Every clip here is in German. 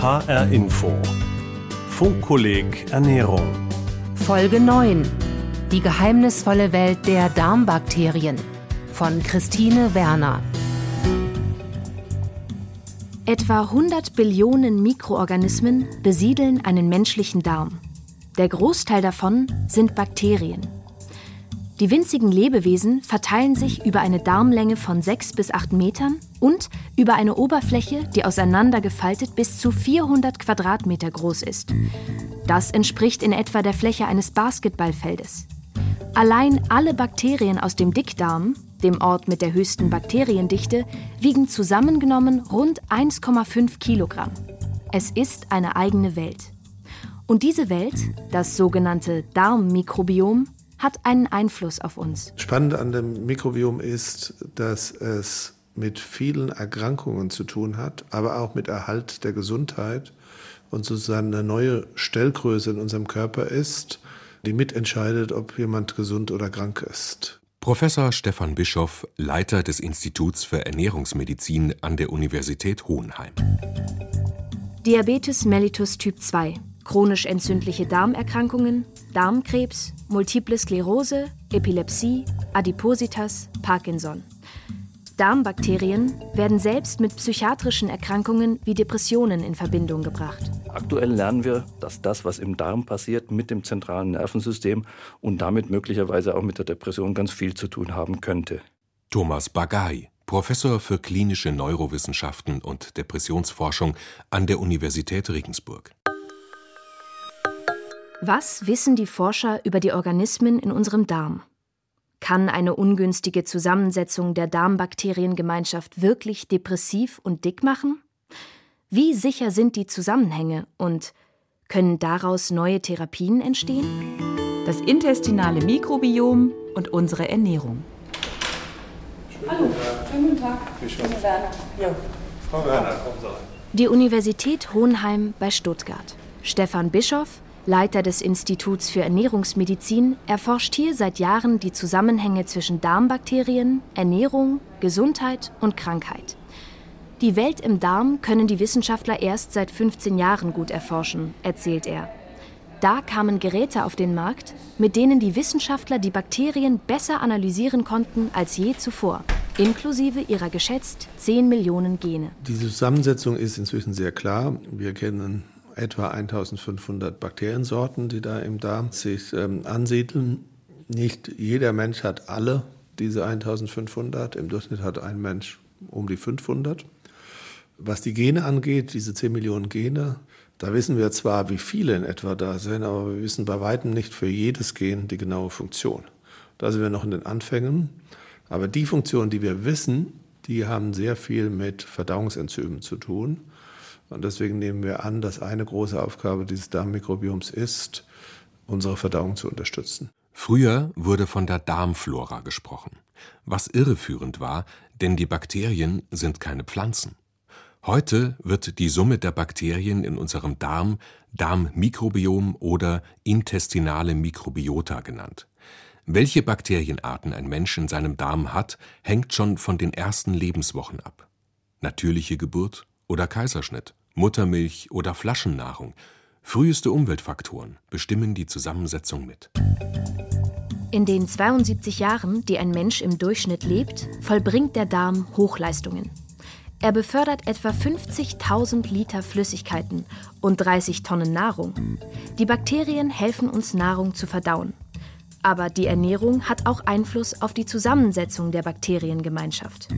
HR Info. Funkkolleg Ernährung. Folge 9. Die geheimnisvolle Welt der Darmbakterien. Von Christine Werner. Etwa 100 Billionen Mikroorganismen besiedeln einen menschlichen Darm. Der Großteil davon sind Bakterien. Die winzigen Lebewesen verteilen sich über eine Darmlänge von 6 bis 8 Metern und über eine Oberfläche, die auseinandergefaltet bis zu 400 Quadratmeter groß ist. Das entspricht in etwa der Fläche eines Basketballfeldes. Allein alle Bakterien aus dem Dickdarm, dem Ort mit der höchsten Bakteriendichte, wiegen zusammengenommen rund 1,5 Kilogramm. Es ist eine eigene Welt. Und diese Welt, das sogenannte Darmmikrobiom, hat einen Einfluss auf uns. Spannend an dem Mikrobiom ist, dass es mit vielen Erkrankungen zu tun hat, aber auch mit Erhalt der Gesundheit und sozusagen eine neue Stellgröße in unserem Körper ist, die mitentscheidet, ob jemand gesund oder krank ist. Professor Stefan Bischoff, Leiter des Instituts für Ernährungsmedizin an der Universität Hohenheim. Diabetes mellitus Typ 2 chronisch entzündliche Darmerkrankungen, Darmkrebs, Multiple Sklerose, Epilepsie, Adipositas, Parkinson. Darmbakterien werden selbst mit psychiatrischen Erkrankungen wie Depressionen in Verbindung gebracht. Aktuell lernen wir, dass das, was im Darm passiert, mit dem zentralen Nervensystem und damit möglicherweise auch mit der Depression ganz viel zu tun haben könnte. Thomas Bagay, Professor für klinische Neurowissenschaften und Depressionsforschung an der Universität Regensburg. Was wissen die Forscher über die Organismen in unserem Darm? Kann eine ungünstige Zusammensetzung der Darmbakteriengemeinschaft wirklich depressiv und dick machen? Wie sicher sind die Zusammenhänge und können daraus neue Therapien entstehen? Das intestinale Mikrobiom und unsere Ernährung. Hallo, schönen guten Tag. Herr Werner. Ja. Frau Werner, kommen Sie rein. Die Universität Hohenheim bei Stuttgart. Stefan Bischoff, Leiter des Instituts für Ernährungsmedizin, erforscht hier seit Jahren die Zusammenhänge zwischen Darmbakterien, Ernährung, Gesundheit und Krankheit. Die Welt im Darm können die Wissenschaftler erst seit 15 Jahren gut erforschen, erzählt er. Da kamen Geräte auf den Markt, mit denen die Wissenschaftler die Bakterien besser analysieren konnten als je zuvor, inklusive ihrer geschätzt 10 Millionen Gene. Die Zusammensetzung ist inzwischen sehr klar. Wir kennen etwa 1500 Bakteriensorten, die da im Darm sich ähm, ansiedeln. Nicht jeder Mensch hat alle diese 1500. Im Durchschnitt hat ein Mensch um die 500. Was die Gene angeht, diese 10 Millionen Gene, da wissen wir zwar, wie viele in etwa da sind, aber wir wissen bei weitem nicht für jedes Gen die genaue Funktion. Da sind wir noch in den Anfängen. Aber die Funktionen, die wir wissen, die haben sehr viel mit Verdauungsenzymen zu tun. Und deswegen nehmen wir an, dass eine große Aufgabe dieses Darmmikrobioms ist, unsere Verdauung zu unterstützen. Früher wurde von der Darmflora gesprochen, was irreführend war, denn die Bakterien sind keine Pflanzen. Heute wird die Summe der Bakterien in unserem Darm Darmmikrobiom oder intestinale Mikrobiota genannt. Welche Bakterienarten ein Mensch in seinem Darm hat, hängt schon von den ersten Lebenswochen ab. Natürliche Geburt oder Kaiserschnitt, Muttermilch oder Flaschennahrung, früheste Umweltfaktoren bestimmen die Zusammensetzung mit. In den 72 Jahren, die ein Mensch im Durchschnitt lebt, vollbringt der Darm Hochleistungen. Er befördert etwa 50.000 Liter Flüssigkeiten und 30 Tonnen Nahrung. Die Bakterien helfen uns, Nahrung zu verdauen. Aber die Ernährung hat auch Einfluss auf die Zusammensetzung der Bakteriengemeinschaft.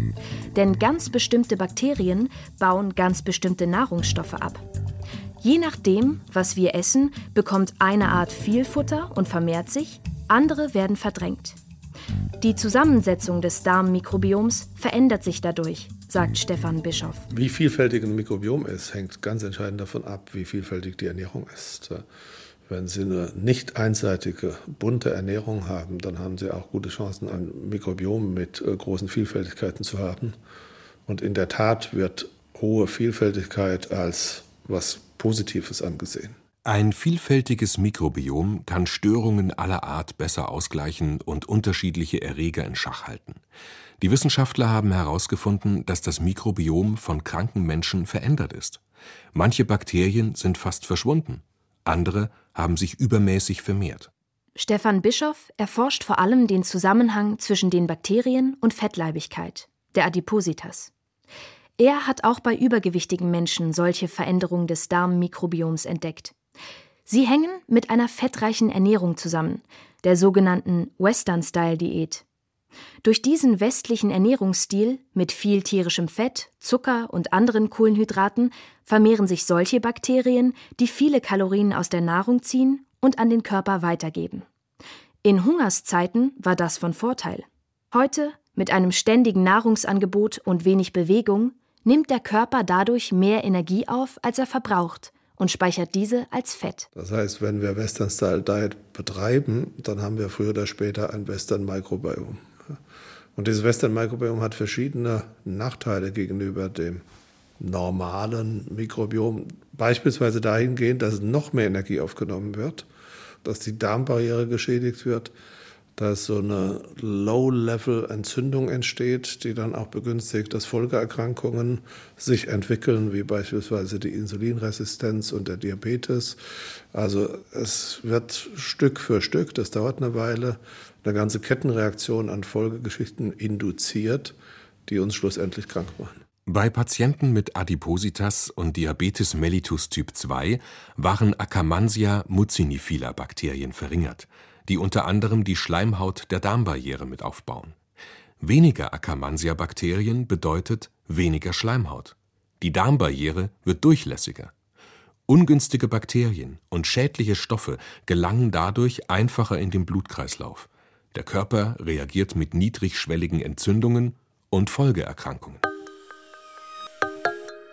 Denn ganz bestimmte Bakterien bauen ganz bestimmte Nahrungsstoffe ab. Je nachdem, was wir essen, bekommt eine Art viel Futter und vermehrt sich, andere werden verdrängt. Die Zusammensetzung des Darmmikrobioms verändert sich dadurch, sagt Stefan Bischoff. Wie vielfältig ein Mikrobiom ist, hängt ganz entscheidend davon ab, wie vielfältig die Ernährung ist. Wenn Sie eine nicht einseitige, bunte Ernährung haben, dann haben Sie auch gute Chancen, ein Mikrobiom mit äh, großen Vielfältigkeiten zu haben. Und in der Tat wird hohe Vielfältigkeit als was Positives angesehen. Ein vielfältiges Mikrobiom kann Störungen aller Art besser ausgleichen und unterschiedliche Erreger in Schach halten. Die Wissenschaftler haben herausgefunden, dass das Mikrobiom von kranken Menschen verändert ist. Manche Bakterien sind fast verschwunden, andere haben sich übermäßig vermehrt. Stefan Bischoff erforscht vor allem den Zusammenhang zwischen den Bakterien und Fettleibigkeit, der Adipositas. Er hat auch bei übergewichtigen Menschen solche Veränderungen des Darmmikrobioms entdeckt. Sie hängen mit einer fettreichen Ernährung zusammen, der sogenannten Western-Style-Diät. Durch diesen westlichen Ernährungsstil mit viel tierischem Fett, Zucker und anderen Kohlenhydraten vermehren sich solche Bakterien, die viele Kalorien aus der Nahrung ziehen und an den Körper weitergeben. In Hungerszeiten war das von Vorteil. Heute, mit einem ständigen Nahrungsangebot und wenig Bewegung, nimmt der Körper dadurch mehr Energie auf, als er verbraucht und speichert diese als Fett. Das heißt, wenn wir Western Style Diet betreiben, dann haben wir früher oder später ein Western Mikrobiom. Und dieses Western Mikrobiom hat verschiedene Nachteile gegenüber dem normalen Mikrobiom. Beispielsweise dahingehend, dass noch mehr Energie aufgenommen wird, dass die Darmbarriere geschädigt wird, dass so eine Low-Level-Entzündung entsteht, die dann auch begünstigt, dass Folgeerkrankungen sich entwickeln, wie beispielsweise die Insulinresistenz und der Diabetes. Also es wird Stück für Stück, das dauert eine Weile, eine ganze Kettenreaktion an Folgegeschichten induziert, die uns schlussendlich krank machen. Bei Patienten mit Adipositas und Diabetes mellitus Typ 2 waren Akkermansia mucinifila Bakterien verringert, die unter anderem die Schleimhaut der Darmbarriere mit aufbauen. Weniger Akkermansia Bakterien bedeutet weniger Schleimhaut. Die Darmbarriere wird durchlässiger. Ungünstige Bakterien und schädliche Stoffe gelangen dadurch einfacher in den Blutkreislauf. Der Körper reagiert mit niedrigschwelligen Entzündungen und Folgeerkrankungen.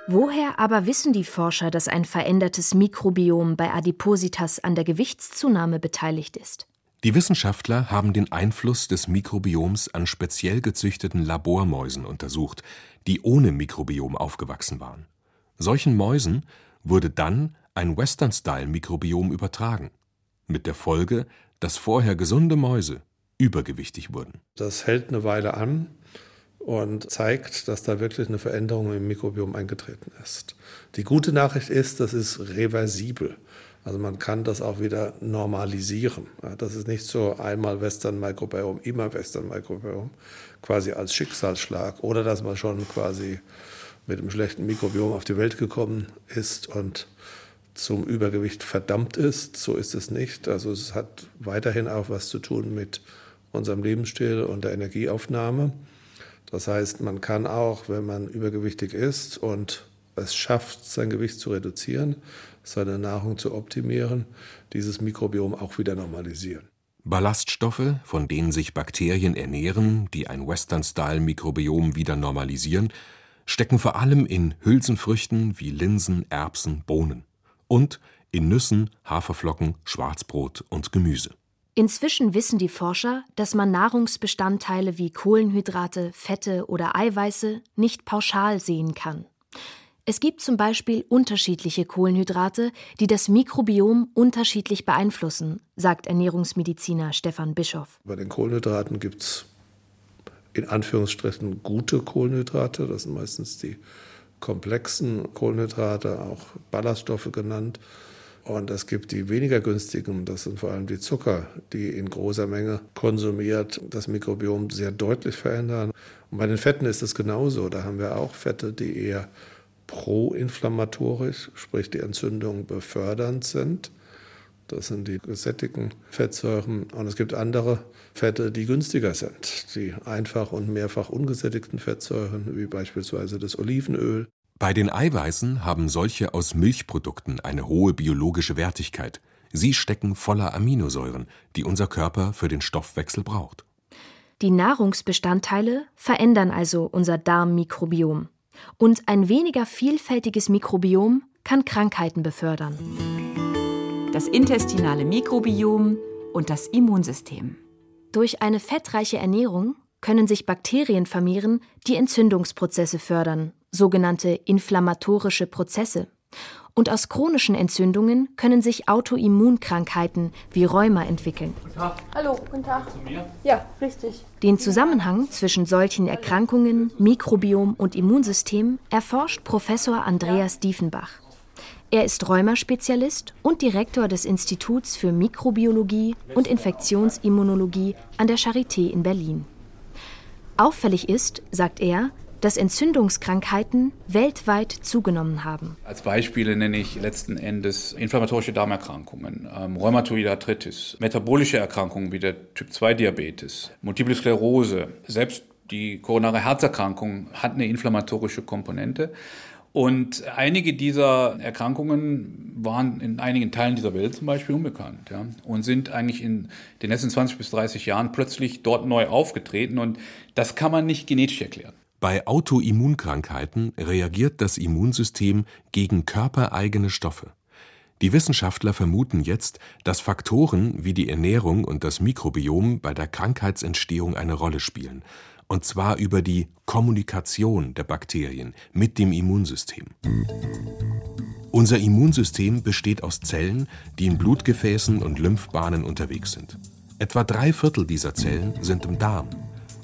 Woher aber wissen die Forscher, dass ein verändertes Mikrobiom bei Adipositas an der Gewichtszunahme beteiligt ist? Die Wissenschaftler haben den Einfluss des Mikrobioms an speziell gezüchteten Labormäusen untersucht, die ohne Mikrobiom aufgewachsen waren. Solchen Mäusen wurde dann ein Western-Style-Mikrobiom übertragen, mit der Folge, dass vorher gesunde Mäuse übergewichtig wurden. Das hält eine Weile an und zeigt, dass da wirklich eine Veränderung im Mikrobiom eingetreten ist. Die gute Nachricht ist, das ist reversibel. Also man kann das auch wieder normalisieren. Das ist nicht so einmal Western Mikrobiom, immer Western Mikrobiom, quasi als Schicksalsschlag oder dass man schon quasi mit einem schlechten Mikrobiom auf die Welt gekommen ist und zum Übergewicht verdammt ist. So ist es nicht. Also es hat weiterhin auch was zu tun mit unserem Lebensstil und der Energieaufnahme. Das heißt, man kann auch, wenn man übergewichtig ist und es schafft, sein Gewicht zu reduzieren, seine Nahrung zu optimieren, dieses Mikrobiom auch wieder normalisieren. Ballaststoffe, von denen sich Bakterien ernähren, die ein Western-Style-Mikrobiom wieder normalisieren, stecken vor allem in Hülsenfrüchten wie Linsen, Erbsen, Bohnen und in Nüssen, Haferflocken, Schwarzbrot und Gemüse. Inzwischen wissen die Forscher, dass man Nahrungsbestandteile wie Kohlenhydrate, Fette oder Eiweiße nicht pauschal sehen kann. Es gibt zum Beispiel unterschiedliche Kohlenhydrate, die das Mikrobiom unterschiedlich beeinflussen, sagt Ernährungsmediziner Stefan Bischoff. Bei den Kohlenhydraten gibt es in Anführungsstrichen gute Kohlenhydrate, das sind meistens die komplexen Kohlenhydrate, auch Ballaststoffe genannt. Und es gibt die weniger günstigen, das sind vor allem die Zucker, die in großer Menge konsumiert das Mikrobiom sehr deutlich verändern. Und bei den Fetten ist es genauso. Da haben wir auch Fette, die eher proinflammatorisch, sprich die Entzündung befördernd sind. Das sind die gesättigten Fettsäuren. Und es gibt andere Fette, die günstiger sind. Die einfach und mehrfach ungesättigten Fettsäuren, wie beispielsweise das Olivenöl. Bei den Eiweißen haben solche aus Milchprodukten eine hohe biologische Wertigkeit. Sie stecken voller Aminosäuren, die unser Körper für den Stoffwechsel braucht. Die Nahrungsbestandteile verändern also unser Darmmikrobiom. Und ein weniger vielfältiges Mikrobiom kann Krankheiten befördern. Das intestinale Mikrobiom und das Immunsystem. Durch eine fettreiche Ernährung können sich Bakterien vermehren, die Entzündungsprozesse fördern, sogenannte inflammatorische Prozesse. Und aus chronischen Entzündungen können sich Autoimmunkrankheiten wie Rheuma entwickeln. Guten Tag. Hallo, guten Tag. Zu mir? Ja, richtig. Den Zusammenhang zwischen solchen Erkrankungen, Mikrobiom und Immunsystem erforscht Professor Andreas Diefenbach. Er ist Rheumaspezialist und Direktor des Instituts für Mikrobiologie und Infektionsimmunologie an der Charité in Berlin. Auffällig ist, sagt er, dass Entzündungskrankheiten weltweit zugenommen haben. Als Beispiele nenne ich letzten Endes inflammatorische Darmerkrankungen, ähm, Rheumatoide Arthritis, metabolische Erkrankungen wie der Typ-2-Diabetes, Multiple Sklerose, selbst die koronare Herzerkrankung hat eine inflammatorische Komponente. Und einige dieser Erkrankungen waren in einigen Teilen dieser Welt zum Beispiel unbekannt ja, und sind eigentlich in den letzten 20 bis 30 Jahren plötzlich dort neu aufgetreten. Und das kann man nicht genetisch erklären. Bei Autoimmunkrankheiten reagiert das Immunsystem gegen körpereigene Stoffe. Die Wissenschaftler vermuten jetzt, dass Faktoren wie die Ernährung und das Mikrobiom bei der Krankheitsentstehung eine Rolle spielen, und zwar über die Kommunikation der Bakterien mit dem Immunsystem. Unser Immunsystem besteht aus Zellen, die in Blutgefäßen und Lymphbahnen unterwegs sind. Etwa drei Viertel dieser Zellen sind im Darm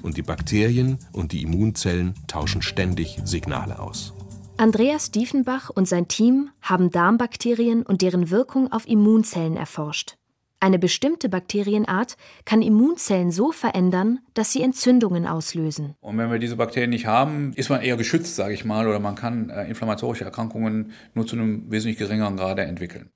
und die Bakterien und die Immunzellen tauschen ständig Signale aus. Andreas Diefenbach und sein Team haben Darmbakterien und deren Wirkung auf Immunzellen erforscht. Eine bestimmte Bakterienart kann Immunzellen so verändern, dass sie Entzündungen auslösen. Und wenn wir diese Bakterien nicht haben, ist man eher geschützt, sage ich mal, oder man kann äh, inflammatorische Erkrankungen nur zu einem wesentlich geringeren Grade entwickeln.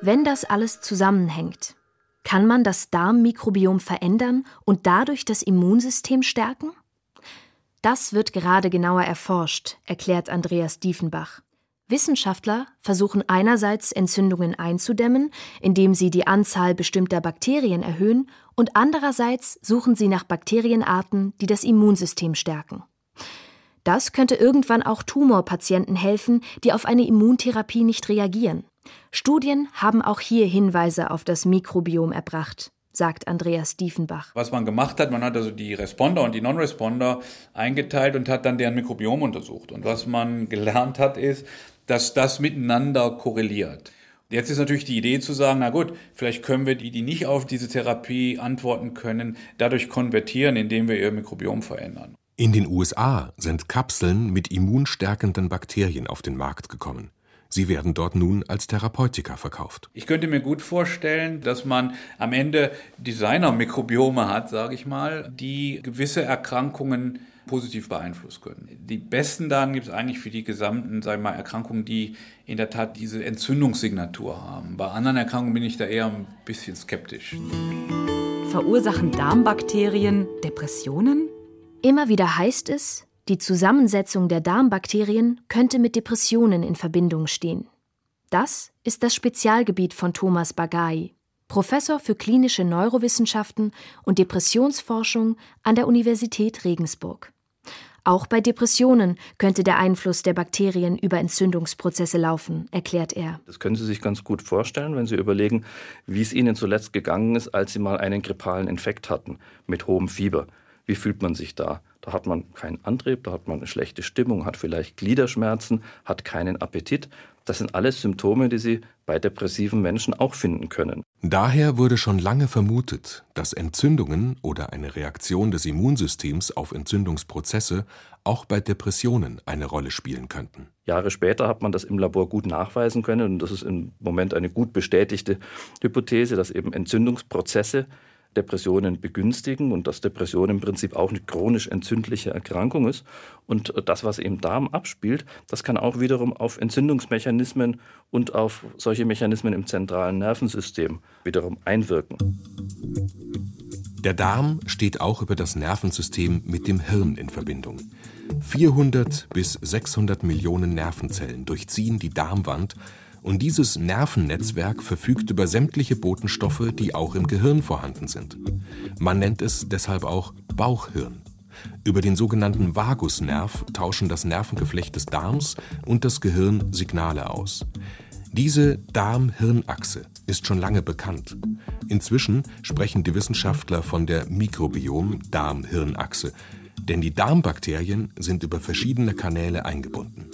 Wenn das alles zusammenhängt, kann man das Darmmikrobiom verändern und dadurch das Immunsystem stärken? Das wird gerade genauer erforscht, erklärt Andreas Diefenbach. Wissenschaftler versuchen einerseits Entzündungen einzudämmen, indem sie die Anzahl bestimmter Bakterien erhöhen, und andererseits suchen sie nach Bakterienarten, die das Immunsystem stärken. Das könnte irgendwann auch Tumorpatienten helfen, die auf eine Immuntherapie nicht reagieren. Studien haben auch hier Hinweise auf das Mikrobiom erbracht, sagt Andreas Diefenbach. Was man gemacht hat, man hat also die Responder und die Non-Responder eingeteilt und hat dann deren Mikrobiom untersucht. Und was man gelernt hat, ist, dass das miteinander korreliert. Jetzt ist natürlich die Idee zu sagen, na gut, vielleicht können wir die, die nicht auf diese Therapie antworten können, dadurch konvertieren, indem wir ihr Mikrobiom verändern. In den USA sind Kapseln mit immunstärkenden Bakterien auf den Markt gekommen. Sie werden dort nun als Therapeutika verkauft. Ich könnte mir gut vorstellen, dass man am Ende Designer-Mikrobiome hat, sage ich mal, die gewisse Erkrankungen positiv beeinflussen können. Die besten Daten gibt es eigentlich für die gesamten sagen wir mal, Erkrankungen, die in der Tat diese Entzündungssignatur haben. Bei anderen Erkrankungen bin ich da eher ein bisschen skeptisch. Verursachen Darmbakterien Depressionen? Immer wieder heißt es, die Zusammensetzung der Darmbakterien könnte mit Depressionen in Verbindung stehen. Das ist das Spezialgebiet von Thomas Bagai, Professor für klinische Neurowissenschaften und Depressionsforschung an der Universität Regensburg. Auch bei Depressionen könnte der Einfluss der Bakterien über Entzündungsprozesse laufen, erklärt er. Das können Sie sich ganz gut vorstellen, wenn Sie überlegen, wie es Ihnen zuletzt gegangen ist, als Sie mal einen grippalen Infekt hatten mit hohem Fieber. Wie fühlt man sich da? Da hat man keinen Antrieb, da hat man eine schlechte Stimmung, hat vielleicht Gliederschmerzen, hat keinen Appetit. Das sind alles Symptome, die Sie bei depressiven Menschen auch finden können. Daher wurde schon lange vermutet, dass Entzündungen oder eine Reaktion des Immunsystems auf Entzündungsprozesse auch bei Depressionen eine Rolle spielen könnten. Jahre später hat man das im Labor gut nachweisen können und das ist im Moment eine gut bestätigte Hypothese, dass eben Entzündungsprozesse Depressionen begünstigen und dass Depression im Prinzip auch eine chronisch entzündliche Erkrankung ist. Und das, was im Darm abspielt, das kann auch wiederum auf Entzündungsmechanismen und auf solche Mechanismen im zentralen Nervensystem wiederum einwirken. Der Darm steht auch über das Nervensystem mit dem Hirn in Verbindung. 400 bis 600 Millionen Nervenzellen durchziehen die Darmwand und dieses Nervennetzwerk verfügt über sämtliche Botenstoffe, die auch im Gehirn vorhanden sind. Man nennt es deshalb auch Bauchhirn. Über den sogenannten Vagusnerv tauschen das Nervengeflecht des Darms und das Gehirn Signale aus. Diese Darm-Hirn-Achse ist schon lange bekannt. Inzwischen sprechen die Wissenschaftler von der Mikrobiom-Darm-Hirn-Achse, denn die Darmbakterien sind über verschiedene Kanäle eingebunden.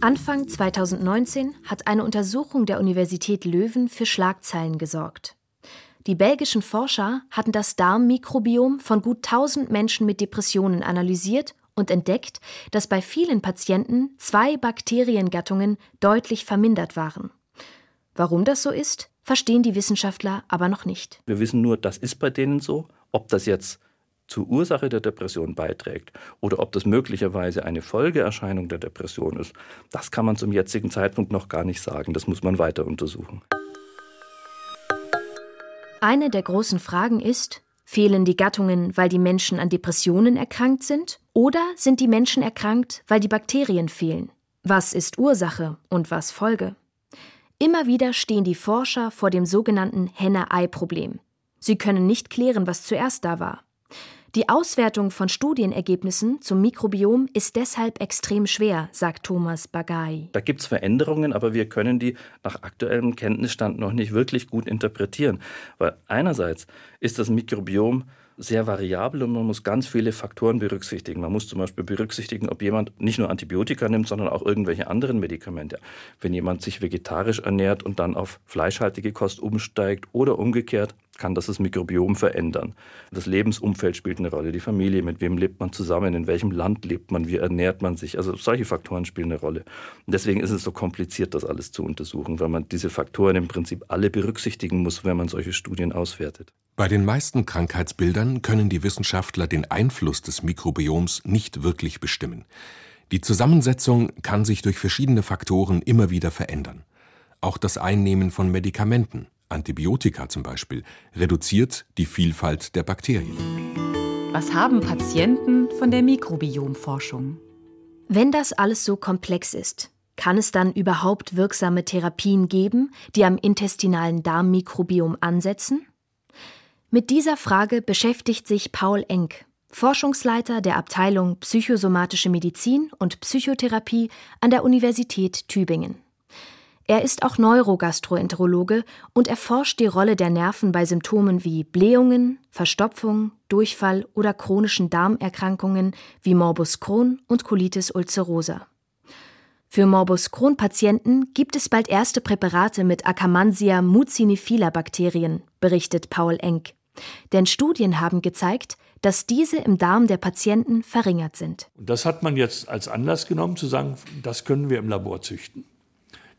Anfang 2019 hat eine Untersuchung der Universität Löwen für Schlagzeilen gesorgt. Die belgischen Forscher hatten das Darmmikrobiom von gut 1000 Menschen mit Depressionen analysiert und entdeckt, dass bei vielen Patienten zwei Bakteriengattungen deutlich vermindert waren. Warum das so ist, verstehen die Wissenschaftler aber noch nicht. Wir wissen nur, das ist bei denen so. Ob das jetzt zur Ursache der Depression beiträgt oder ob das möglicherweise eine Folgeerscheinung der Depression ist, das kann man zum jetzigen Zeitpunkt noch gar nicht sagen. Das muss man weiter untersuchen. Eine der großen Fragen ist, fehlen die Gattungen, weil die Menschen an Depressionen erkrankt sind, oder sind die Menschen erkrankt, weil die Bakterien fehlen? Was ist Ursache und was Folge? Immer wieder stehen die Forscher vor dem sogenannten Henne-Ei-Problem. Sie können nicht klären, was zuerst da war. Die Auswertung von Studienergebnissen zum Mikrobiom ist deshalb extrem schwer, sagt Thomas Bagay. Da gibt es Veränderungen, aber wir können die nach aktuellem Kenntnisstand noch nicht wirklich gut interpretieren. Weil einerseits ist das Mikrobiom sehr variabel und man muss ganz viele Faktoren berücksichtigen. Man muss zum Beispiel berücksichtigen, ob jemand nicht nur Antibiotika nimmt, sondern auch irgendwelche anderen Medikamente. Wenn jemand sich vegetarisch ernährt und dann auf fleischhaltige Kost umsteigt oder umgekehrt, kann das das Mikrobiom verändern. Das Lebensumfeld spielt eine Rolle, die Familie, mit wem lebt man zusammen, in welchem Land lebt man, wie ernährt man sich. Also solche Faktoren spielen eine Rolle. Und deswegen ist es so kompliziert, das alles zu untersuchen, weil man diese Faktoren im Prinzip alle berücksichtigen muss, wenn man solche Studien auswertet. Bei den meisten Krankheitsbildern können die Wissenschaftler den Einfluss des Mikrobioms nicht wirklich bestimmen. Die Zusammensetzung kann sich durch verschiedene Faktoren immer wieder verändern. Auch das Einnehmen von Medikamenten, Antibiotika zum Beispiel, reduziert die Vielfalt der Bakterien. Was haben Patienten von der Mikrobiomforschung? Wenn das alles so komplex ist, kann es dann überhaupt wirksame Therapien geben, die am intestinalen Darmmikrobiom ansetzen? Mit dieser Frage beschäftigt sich Paul Enck, Forschungsleiter der Abteilung Psychosomatische Medizin und Psychotherapie an der Universität Tübingen. Er ist auch Neurogastroenterologe und erforscht die Rolle der Nerven bei Symptomen wie Blähungen, Verstopfung, Durchfall oder chronischen Darmerkrankungen wie Morbus Crohn und Colitis ulcerosa. Für Morbus Crohn-Patienten gibt es bald erste Präparate mit Akkermansia mucinifila Bakterien, berichtet Paul Enck. Denn Studien haben gezeigt, dass diese im Darm der Patienten verringert sind. Das hat man jetzt als Anlass genommen, zu sagen, das können wir im Labor züchten.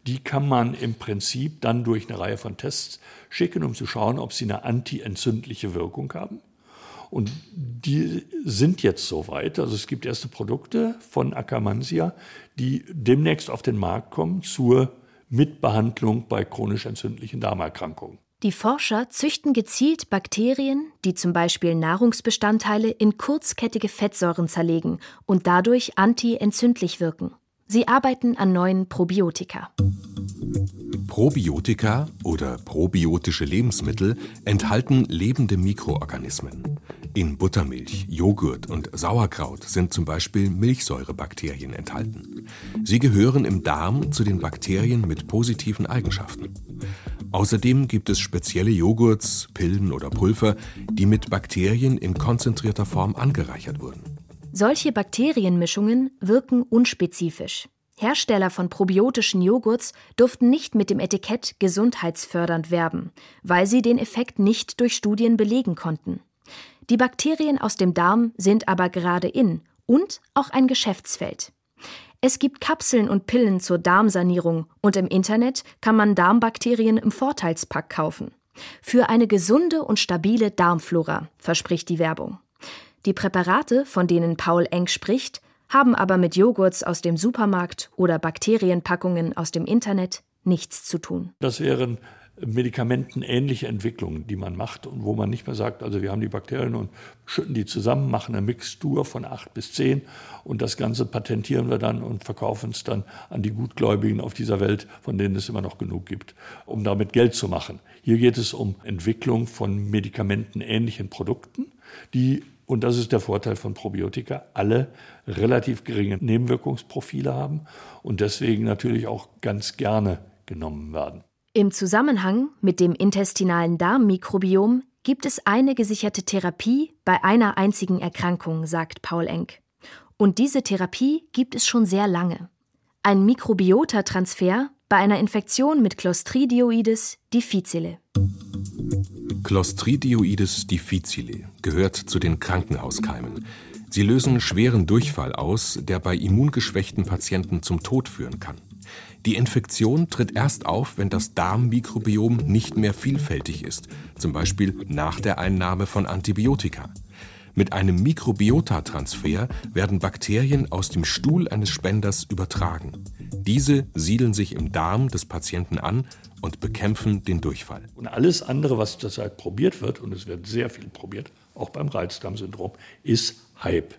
Die kann man im Prinzip dann durch eine Reihe von Tests schicken, um zu schauen, ob sie eine antientzündliche Wirkung haben. Und die sind jetzt soweit. Also es gibt erste Produkte von Akkermansia, die demnächst auf den Markt kommen zur Mitbehandlung bei chronisch entzündlichen Darmerkrankungen. Die Forscher züchten gezielt Bakterien, die zum Beispiel Nahrungsbestandteile in kurzkettige Fettsäuren zerlegen und dadurch antientzündlich wirken. Sie arbeiten an neuen Probiotika. Probiotika oder probiotische Lebensmittel enthalten lebende Mikroorganismen. In Buttermilch, Joghurt und Sauerkraut sind zum Beispiel Milchsäurebakterien enthalten. Sie gehören im Darm zu den Bakterien mit positiven Eigenschaften. Außerdem gibt es spezielle Joghurts, Pillen oder Pulver, die mit Bakterien in konzentrierter Form angereichert wurden. Solche Bakterienmischungen wirken unspezifisch. Hersteller von probiotischen Joghurts durften nicht mit dem Etikett gesundheitsfördernd werben, weil sie den Effekt nicht durch Studien belegen konnten. Die Bakterien aus dem Darm sind aber gerade in und auch ein Geschäftsfeld. Es gibt Kapseln und Pillen zur Darmsanierung und im Internet kann man Darmbakterien im Vorteilspack kaufen. Für eine gesunde und stabile Darmflora, verspricht die Werbung. Die Präparate, von denen Paul Eng spricht, haben aber mit Joghurts aus dem Supermarkt oder Bakterienpackungen aus dem Internet nichts zu tun. Das wären medikamentenähnliche Entwicklungen, die man macht und wo man nicht mehr sagt, also wir haben die Bakterien und schütten die zusammen, machen eine Mixtur von acht bis zehn und das Ganze patentieren wir dann und verkaufen es dann an die Gutgläubigen auf dieser Welt, von denen es immer noch genug gibt, um damit Geld zu machen. Hier geht es um Entwicklung von medikamentenähnlichen Produkten, die und das ist der Vorteil von Probiotika, alle relativ geringe Nebenwirkungsprofile haben und deswegen natürlich auch ganz gerne genommen werden. Im Zusammenhang mit dem intestinalen Darmmikrobiom gibt es eine gesicherte Therapie bei einer einzigen Erkrankung, sagt Paul Enck. Und diese Therapie gibt es schon sehr lange. ein Mikrobiotatransfer bei einer Infektion mit Clostridioides difficile. Clostridioides difficile gehört zu den Krankenhauskeimen. Sie lösen schweren Durchfall aus, der bei immungeschwächten Patienten zum Tod führen kann. Die Infektion tritt erst auf, wenn das Darmmikrobiom nicht mehr vielfältig ist, zum Beispiel nach der Einnahme von Antibiotika. Mit einem Mikrobiotatransfer werden Bakterien aus dem Stuhl eines Spenders übertragen. Diese siedeln sich im Darm des Patienten an und bekämpfen den Durchfall. Und alles andere, was zurzeit probiert wird, und es wird sehr viel probiert, auch beim Reizdarmsyndrom, ist Hype.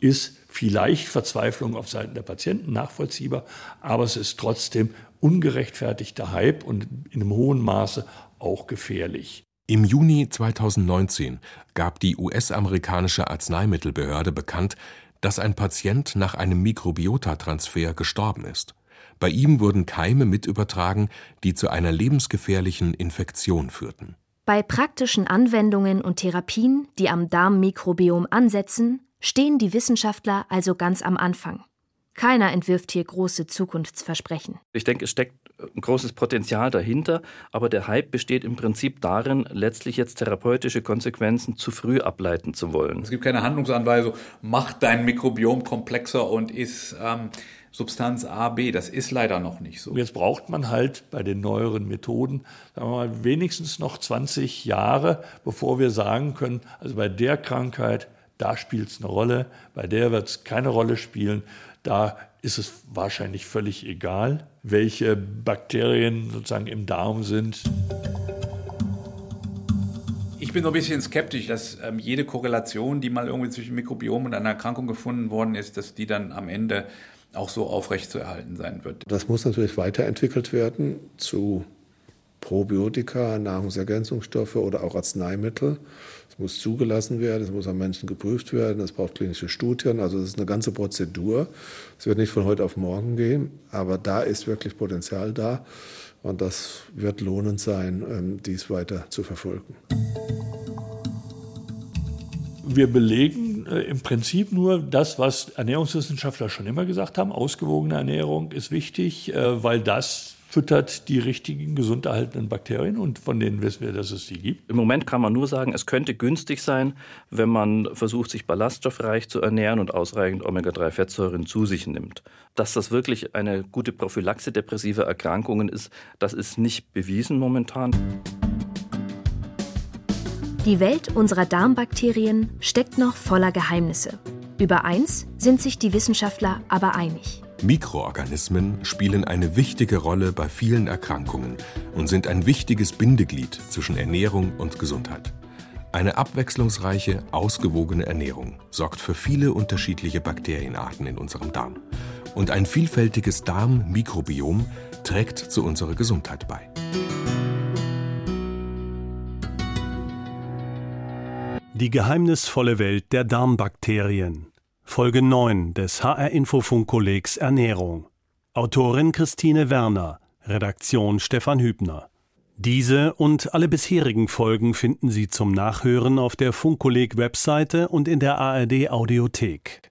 Ist vielleicht Verzweiflung auf Seiten der Patienten nachvollziehbar, aber es ist trotzdem ungerechtfertigter Hype und in einem hohen Maße auch gefährlich. Im Juni 2019 gab die US-amerikanische Arzneimittelbehörde bekannt, dass ein Patient nach einem Mikrobiotatransfer gestorben ist. Bei ihm wurden Keime mitübertragen, die zu einer lebensgefährlichen Infektion führten. Bei praktischen Anwendungen und Therapien, die am Darmmikrobiom ansetzen, stehen die Wissenschaftler also ganz am Anfang. Keiner entwirft hier große Zukunftsversprechen. Ich denke, es steckt ein großes Potenzial dahinter, aber der Hype besteht im Prinzip darin, letztlich jetzt therapeutische Konsequenzen zu früh ableiten zu wollen. Es gibt keine Handlungsanweisung, mach dein Mikrobiom komplexer und ist ähm, Substanz A, B. Das ist leider noch nicht so. Jetzt braucht man halt bei den neueren Methoden, sagen wir mal, wenigstens noch 20 Jahre, bevor wir sagen können, also bei der Krankheit, da spielt es eine Rolle, bei der wird es keine Rolle spielen. Da ist es wahrscheinlich völlig egal, welche Bakterien sozusagen im Darm sind. Ich bin so ein bisschen skeptisch, dass ähm, jede Korrelation, die mal irgendwie zwischen Mikrobiom und einer Erkrankung gefunden worden ist, dass die dann am Ende auch so aufrecht zu erhalten sein wird. Das muss natürlich weiterentwickelt werden zu Probiotika, Nahrungsergänzungsstoffe oder auch Arzneimittel. Es muss zugelassen werden, es muss am Menschen geprüft werden, es braucht klinische Studien, also es ist eine ganze Prozedur. Es wird nicht von heute auf morgen gehen, aber da ist wirklich Potenzial da und das wird lohnend sein, ähm, dies weiter zu verfolgen. Wir belegen äh, im Prinzip nur das, was Ernährungswissenschaftler schon immer gesagt haben. Ausgewogene Ernährung ist wichtig, äh, weil das füttert die richtigen, gesund erhaltenen Bakterien und von denen wissen wir, dass es sie gibt. Im Moment kann man nur sagen, es könnte günstig sein, wenn man versucht, sich ballaststoffreich zu ernähren und ausreichend Omega-3-Fettsäuren zu sich nimmt. Dass das wirklich eine gute Prophylaxe depressiver Erkrankungen ist, das ist nicht bewiesen momentan. Die Welt unserer Darmbakterien steckt noch voller Geheimnisse. Über eins sind sich die Wissenschaftler aber einig. Mikroorganismen spielen eine wichtige Rolle bei vielen Erkrankungen und sind ein wichtiges Bindeglied zwischen Ernährung und Gesundheit. Eine abwechslungsreiche, ausgewogene Ernährung sorgt für viele unterschiedliche Bakterienarten in unserem Darm. Und ein vielfältiges Darmmikrobiom trägt zu unserer Gesundheit bei. Die geheimnisvolle Welt der Darmbakterien. Folge 9 des HR Infofunkkollegs Ernährung. Autorin Christine Werner, Redaktion Stefan Hübner. Diese und alle bisherigen Folgen finden Sie zum Nachhören auf der Funkkolleg Webseite und in der ARD Audiothek.